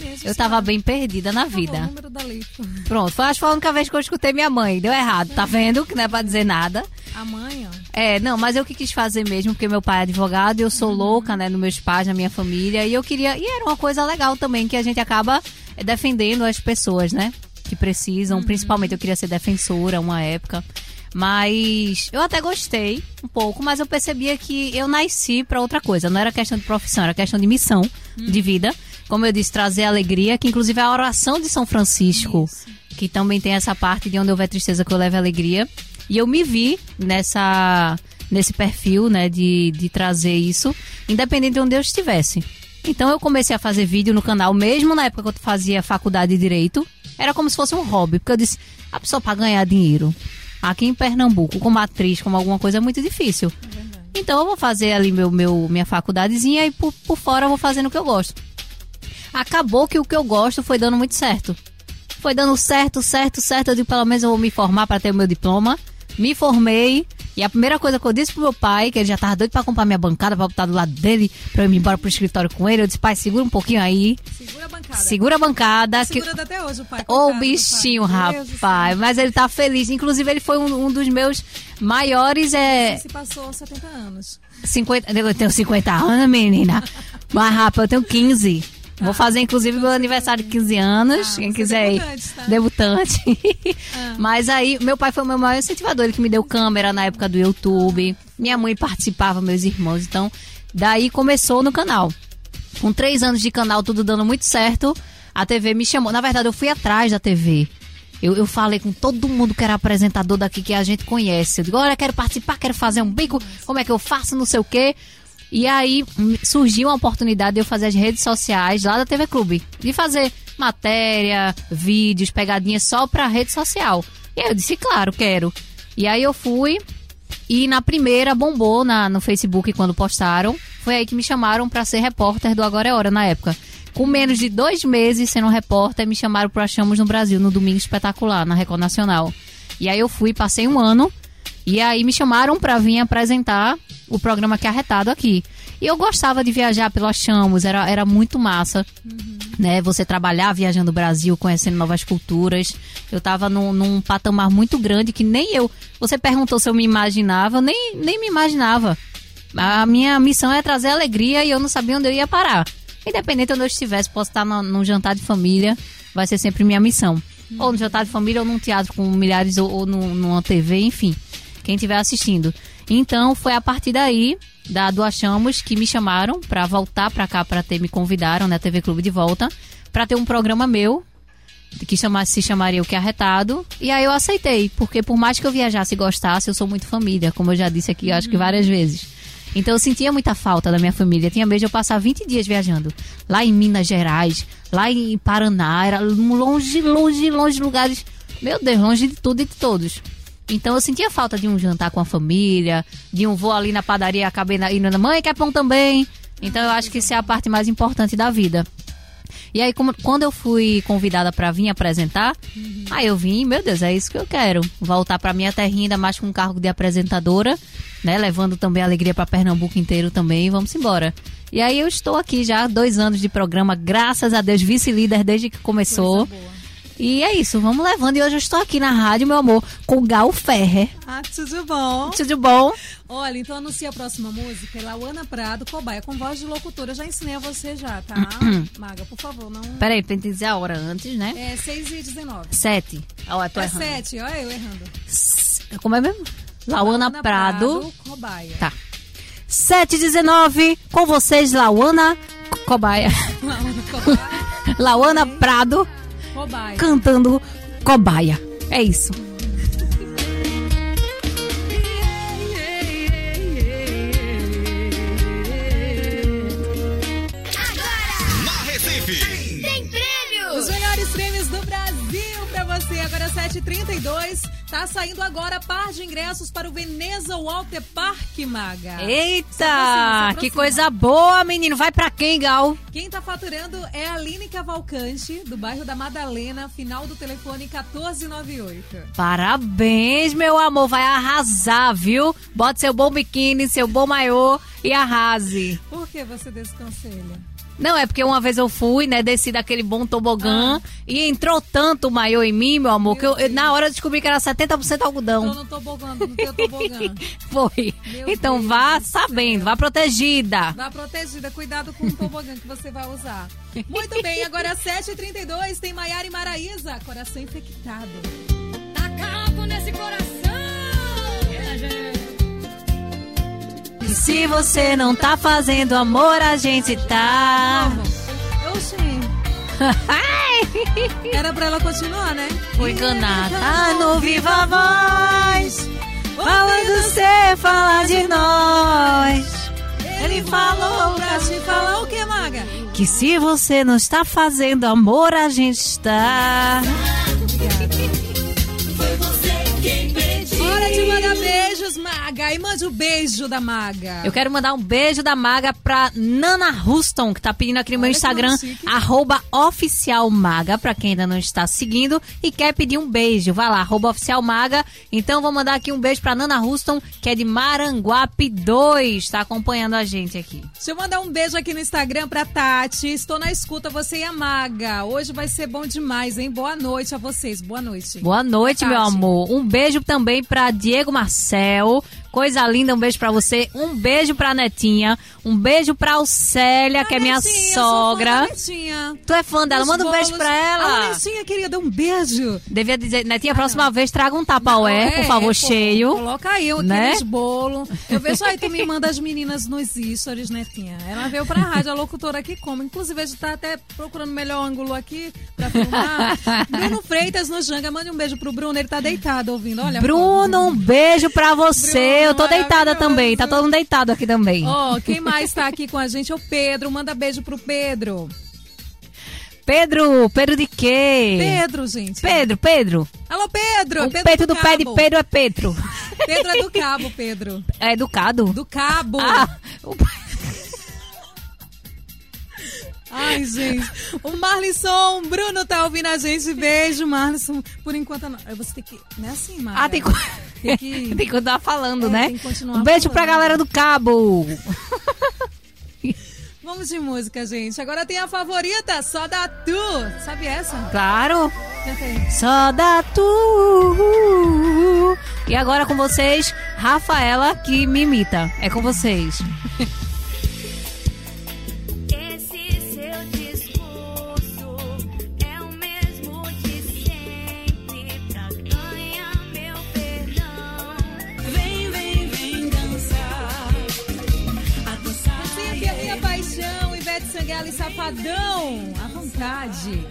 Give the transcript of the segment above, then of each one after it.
mesmo. Eu tava bem perdida na favor, vida. número da lei. Pronto, foi, acho que foi a única vez que eu escutei minha mãe. Deu errado, tá vendo? Que não é pra dizer nada. A mãe, ó. É, não, mas eu que quis fazer mesmo, porque meu pai é advogado e eu sou louca, né, nos meus pais, na minha família. E eu queria. E era uma coisa legal também, que a gente acaba eh, defendendo as pessoas, né? Que precisam. Principalmente eu queria ser defensora uma época. Mas eu até gostei um pouco, mas eu percebia que eu nasci pra outra coisa. Não era questão de profissão, era questão de missão de vida. Como eu disse, trazer alegria, que inclusive é a oração de São Francisco, que também tem essa parte de onde houver tristeza que eu leve alegria. E eu me vi nessa nesse perfil, né, de, de trazer isso, independente de onde eu estivesse. Então eu comecei a fazer vídeo no canal, mesmo na época que eu fazia faculdade de Direito. Era como se fosse um hobby, porque eu disse, a pessoa para ganhar dinheiro aqui em Pernambuco, como atriz, como alguma coisa, é muito difícil. Então eu vou fazer ali meu, meu, minha faculdadezinha e por, por fora eu vou fazendo o que eu gosto. Acabou que o que eu gosto foi dando muito certo. Foi dando certo, certo, certo. Eu digo, pelo menos eu vou me formar para ter o meu diploma. Me formei. E a primeira coisa que eu disse pro meu pai, que ele já tava doido pra comprar minha bancada, pra botar do lado dele, pra eu ir embora pro escritório com ele, eu disse, pai, segura um pouquinho aí. Segura a bancada. Segura a bancada. que- Segura até hoje o pai. Ô, do bichinho, rapaz. Mas ele tá feliz. Inclusive, ele foi um, um dos meus maiores. É. Se passou 70 anos. 50, eu tenho 50 anos, menina. Mas, rapaz, eu tenho 15. Vou fazer, inclusive, meu aniversário de 15 anos. Ah, Quem é quiser ir. debutante, tá? Debutante. Ah. Mas aí, meu pai foi o meu maior incentivador. Ele que me deu câmera na época do YouTube. Minha mãe participava, meus irmãos. Então, daí começou no canal. Com três anos de canal, tudo dando muito certo, a TV me chamou. Na verdade, eu fui atrás da TV. Eu, eu falei com todo mundo que era apresentador daqui que a gente conhece. Eu digo, olha, quero participar, quero fazer um bico, como é que eu faço, não sei o quê. E aí hum, surgiu a oportunidade de eu fazer as redes sociais lá da TV Clube. De fazer matéria, vídeos, pegadinhas só pra rede social. E eu disse, claro, quero. E aí eu fui, e na primeira bombou na, no Facebook quando postaram. Foi aí que me chamaram pra ser repórter do Agora é Hora na época. Com menos de dois meses sendo repórter, me chamaram pro Achamos no Brasil, no Domingo Espetacular, na Record Nacional. E aí eu fui, passei um ano. E aí me chamaram pra vir apresentar o programa que é arretado aqui. E eu gostava de viajar pelo Achamos, era, era muito massa. Né, você trabalhar viajando o Brasil, conhecendo novas culturas. Eu tava num, num patamar muito grande que nem eu. Você perguntou se eu me imaginava, eu nem, nem me imaginava. A minha missão é trazer alegria e eu não sabia onde eu ia parar. Independente de onde eu estivesse, posso estar no- num jantar de família, vai ser sempre minha missão. Ou no jantar de família, ou num teatro com milhares, ou, ou num- numa TV, enfim. Quem estiver assistindo. Então, foi a partir daí, da do Achamos, que me chamaram pra voltar pra cá, pra ter, me convidaram, né, TV Clube de volta, pra ter um programa meu, que chama, se chamaria O Que Arretado. E aí eu aceitei, porque por mais que eu viajasse e gostasse, eu sou muito família, como eu já disse aqui, acho que várias vezes. Então eu sentia muita falta da minha família. Tinha vez de eu passar 20 dias viajando. Lá em Minas Gerais, lá em Paraná, era longe, longe, longe de lugares. Meu Deus, longe de tudo e de todos. Então eu sentia falta de um jantar com a família, de um voo ali na padaria, acabei na, indo na mãe, quer pão também. Então eu acho que isso é a parte mais importante da vida. E aí, como- quando eu fui convidada pra vir apresentar, aí eu vim, meu Deus, é isso que eu quero. Voltar pra minha terrinha, ainda mais com um cargo de apresentadora, né? Levando também alegria pra Pernambuco inteiro também. Vamos embora. E aí eu estou aqui já há dois anos de programa, graças a Deus, vice-líder desde que começou. Coisa boa. E é isso, vamos levando. E hoje eu estou aqui na rádio, meu amor, com Gal Ferrer. Ah, tudo bom? Tudo bom? Olha, então anuncia a próxima música. É Lauana Prado, Cobaia, com voz de locutora. Eu já ensinei a você já, tá? Maga, por favor, não... Peraí, pra gente dizer a hora antes, né? É 6 e 19. Sete. Ó, eu tô É errando. 7, olha eu errando. Como é mesmo? Lauana Prado. Cobaia. Tá. 719, com vocês, Lauana Cobaia. Lauana Cobaia. Lauana Prado Cobaia. cantando Cobaia. É isso. Na Recife. Tem prêmio! Os melhores prêmios do Brasil pra você. Agora 7h32. Tá saindo agora par de ingressos para o Veneza Walter Park, Maga. Se Eita, aproxima, se que aproxima. coisa boa, menino. Vai pra quem, Gal? Quem tá faturando é a Aline Cavalcante, do bairro da Madalena, final do telefone 1498. Parabéns, meu amor. Vai arrasar, viu? Bota seu bom biquíni, seu bom maiô e arrase. Por que você desconselha? Não, é porque uma vez eu fui, né, desci daquele bom tobogã e entrou tanto o maiô em mim, meu amor, que eu, eu- na hora eu descobri que era 70% Tô algodão. no tobogã, no teu tobogã. Foi. Meu então Deus vá do sabendo, vá protegida. Vá protegida, cuidado com o tobogã que você vai usar. Muito bem, agora 7h32 tem Maiara e Maraísa, coração infectado. Tá cabo nesse coração. E se você não tá fazendo amor, a gente tá. Oxi, era pra ela continuar, né? Foi enganada. Tá no Viva Voz. Falando você falar de nós. Ele falou pra te falar o que, Maga? Que se você não está fazendo amor, a gente está. Hora de mandar beijos, Maga. E mande o beijo da Maga. Eu quero mandar um beijo da Maga pra Nana Ruston, que tá pedindo aqui no meu Olha Instagram, arroba oficialmaga, pra quem ainda não está seguindo e quer pedir um beijo. Vai lá, arroba oficialmaga. Então vou mandar aqui um beijo pra Nana Ruston, que é de Maranguape 2, tá acompanhando a gente aqui. Deixa eu mandar um beijo aqui no Instagram pra Tati. Estou na escuta, você e a Maga. Hoje vai ser bom demais, hein? Boa noite a vocês. Boa noite. Boa noite, meu Tati. amor. Um beijo também pra Diego Marcel. Coisa linda, um beijo pra você. Um beijo pra Netinha. Um beijo pra Alcélia, que é minha sogra. Netinha. Tu é fã dela? Os Manda um beijo bolos. pra ela. Alô, Netinha, querida, um beijo. Devia dizer, Netinha, a próxima vez traga um tapaué, É, por favor, pô, cheio. Coloca aí aqueles né? bolo. Eu vejo aí, tu me manda as meninas nos stories, Netinha. Ela veio pra rádio, a locutora aqui como. Inclusive, a gente tá até procurando o melhor ângulo aqui pra filmar. Bruno Freitas no Janga, mande um beijo pro Bruno, ele tá deitado ouvindo. Olha, Bruno, um beijo pra você. Bruno, Eu tô deitada também. Tá todo mundo deitado aqui também. Ó, quem mais tá aqui com a gente é o Pedro. Manda beijo pro Pedro. Pedro, Pedro de quê? Pedro, gente. Pedro, Pedro. Alô, Pedro. O Pedro peito do pé de. Pedro é Pedro. Pedro é do Cabo, Pedro. É educado? Do Cabo. Ah, o- Ai, gente. O Marlisson, Bruno tá ouvindo a gente. Beijo, Marlisson. Por enquanto, não. Você tem que. Não é assim, Marga. ah tem. Tem que- tem que continuar falando, É, né? tem que continuar um beijo pra falando. galera do Cabo. Vamos de música, gente. Agora tem a favorita, só da Tu. Sabe essa? Claro. Só dá tu. E agora com vocês, Rafaela, que me imita. É com vocês. e Safadão. À vontade.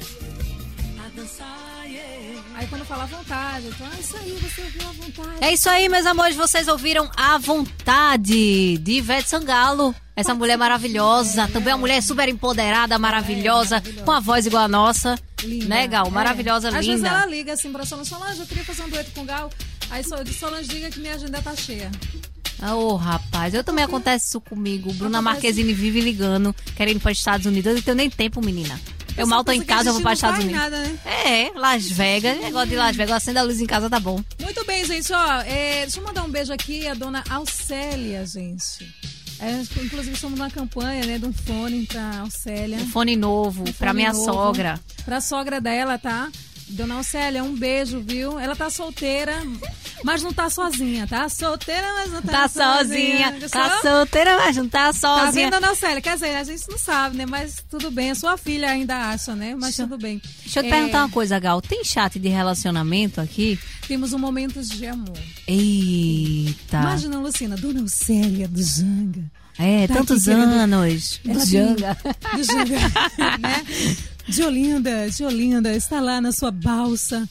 Aí quando fala à vontade, eu tô, ah, isso aí, você ouviu à vontade. É isso aí, meus amores. Vocês ouviram A Vontade de Ivete Sangalo. Essa mulher maravilhosa. Também uma mulher super empoderada, maravilhosa, com a voz igual a nossa. Linda. Né, Gal? Maravilhosa, É. Às vezes ela linda. liga assim pra Solange, Solange, eu queria fazer um dueto com o Gal. Aí Sol- Solange diga que minha agenda tá cheia. Ô, rapaz, eu também acontece isso comigo. Bruna. Marquezine vive ligando, querendo ir para os Estados Unidos. Eu não tenho nem tempo, menina. Eu mal tô em casa, eu vou para os Estados Unidos. nada, né? É, Las Vegas. Negócio de Las Vegas. Acenda a luz em casa, tá bom. Muito bem, gente, ó. é, deixa eu mandar um beijo aqui à dona Alcélia, gente. É, inclusive, estamos numa campanha, né, de um fone pra Alcélia. Um fone novo Um pra fone minha novo. sogra. Pra sogra dela, tá? Dona Alcélia, um beijo, viu? Ela tá solteira, mas não tá sozinha, tá? Solteira, mas não tá, Tá sozinha, Gostou? tá solteira, mas não tá Tá sozinha. vendo, Dona Alcélia? Quer dizer, a gente não sabe, né? Mas tudo bem. A sua filha ainda acha, né? Mas tudo bem. Deixa eu te É, perguntar uma coisa, Gal. Tem chat de relacionamento aqui? Temos um Momentos de Amor. Eita. Imagina, Lucina, Dona Alcélia do Janga. É, Tá tantos anos. Ela Janga. tem- Do Janga, né? De Olinda, de Olinda, está lá na sua balsa.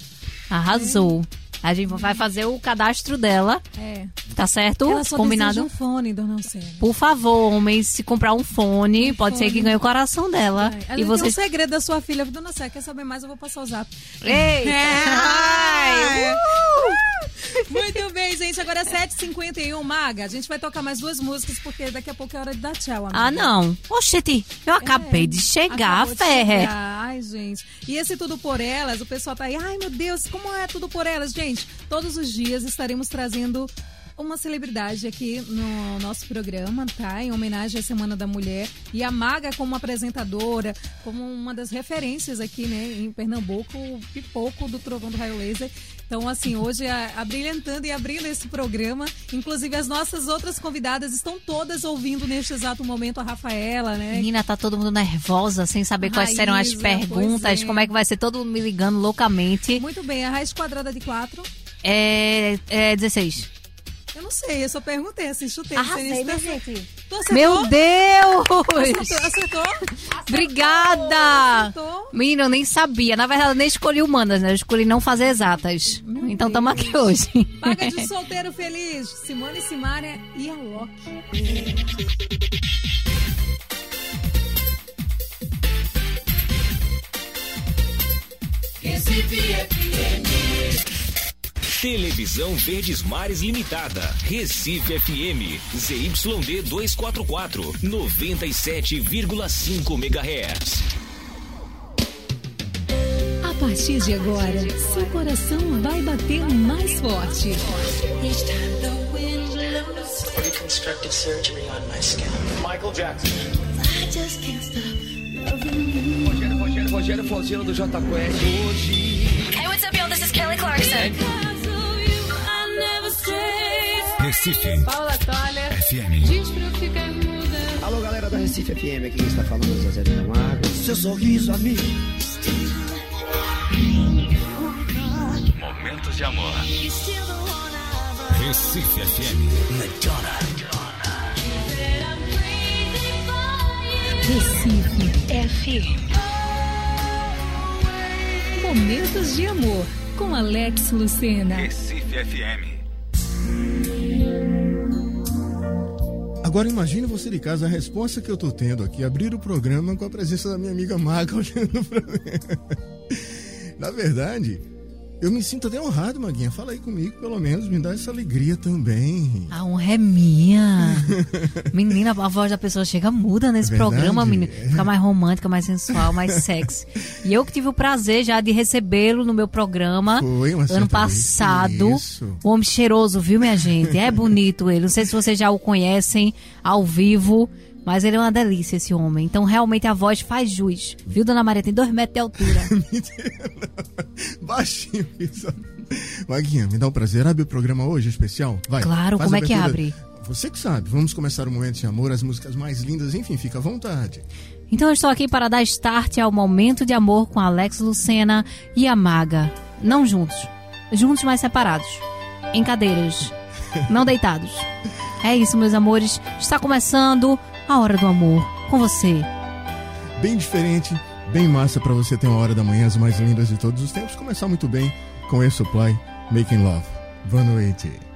Arrasou. A gente vai fazer o cadastro dela, É. tá certo? Ela só Combinado? um fone, Dona Alcélia. Por favor, homens, se comprar um fone, pode ser fone. que ganhe o coração dela. É. E tem um segredo da sua filha. Dona Alcélia, quer saber mais? Eu vou passar o zap. Eita! Ai, Ai, Muito bem, gente. Agora é 7h51, Maga. A gente vai tocar mais duas músicas, porque daqui a pouco é hora de dar tchau, amiga. Ah, não. Oxente, eu acabei É, de chegar, Ferre. Ai, gente. E esse Tudo Por Elas, o pessoal tá aí, ai meu Deus, como é Tudo Por Elas? Gente, todos os dias estaremos trazendo uma celebridade aqui no nosso programa, tá? Em homenagem à Semana da Mulher. E a Maga como apresentadora, como uma das referências aqui, né, em Pernambuco, o pipoco do Trovão do Raio Laser. Então, assim, hoje a, abrilhantando e abrindo esse programa. Inclusive, as nossas outras convidadas estão todas ouvindo neste exato momento a Rafaela, né? Menina, tá todo mundo nervosa, sem saber quais serão as Raíza, perguntas, é. como é que vai ser todo mundo me ligando loucamente. Muito bem, a raiz quadrada de 4. É, é 16. Eu não sei, eu só perguntei, assim, chutei. Arrasei, se minha tá- gente. Tu acertou? Meu Deus! Acertou? acertou? Obrigada! Acertou? Menina, eu nem sabia. Na verdade, eu nem escolhi humanas, né? Eu escolhi não fazer exatas. então estamos aqui hoje. Paga de solteiro feliz. Simone Simaria e a Loki. Televisão Verdes Mares Limitada. Recife FM. ZYD 244. 97,5 MHz. A partir de agora, seu coração vai bater mais forte. reconstructive surgery on my scalp. Michael Jackson. Rogério, Rogério Fonseca do J Quest. Hoje. Hey, what's up, y'all? This is Kelly Clarkson. Recife Paula Toller, FM. diz pra eu ficar muda. Alô, galera da Recife FM, aqui quem está falando é Zezé de Camargo. Seu sorriso, amigo. Momentos de amor. Recife FM. Recife F. Momentos de amor com Alex Lucena. Recife FM. Agora imagine você de casa a resposta que eu tô tendo aqui, abrir o programa com a presença da minha amiga Maga olhando pra mim. Na verdade, eu me sinto até honrado, Maguinha. Fala aí comigo, pelo menos, me dá essa alegria também. A honra é minha. Menina, a voz da pessoa chega muda nesse É verdade? programa, menina. É. Fica mais romântica, mais sensual, mais sexy. E eu que tive o prazer já de recebê-lo no meu programa Foi uma ano passado. isso. O homem cheiroso, viu, minha gente? É bonito ele. Não sei se vocês já o conhecem ao vivo. Mas ele é uma delícia, esse homem. Então, realmente, a voz faz jus. Viu, dona Maria? Tem dois metros de altura. Baixinho isso. Maguinha, me dá um prazer. Abre o programa hoje, especial? Vai. Claro, como é que abertura. Você que sabe. Vamos começar o momento de amor, as músicas mais lindas. Enfim, fica à vontade. Então eu estou aqui para dar start ao momento de amor com Alex Lucena e a Maga. Não juntos. Juntos, mas separados. Em cadeiras. Não deitados. É isso, meus amores. Está começando a hora do amor. Com você. Bem diferente, bem massa pra você ter uma hora da manhã, as mais lindas de todos os tempos. Começar muito bem com esse Supply, Making Love. Boa noite.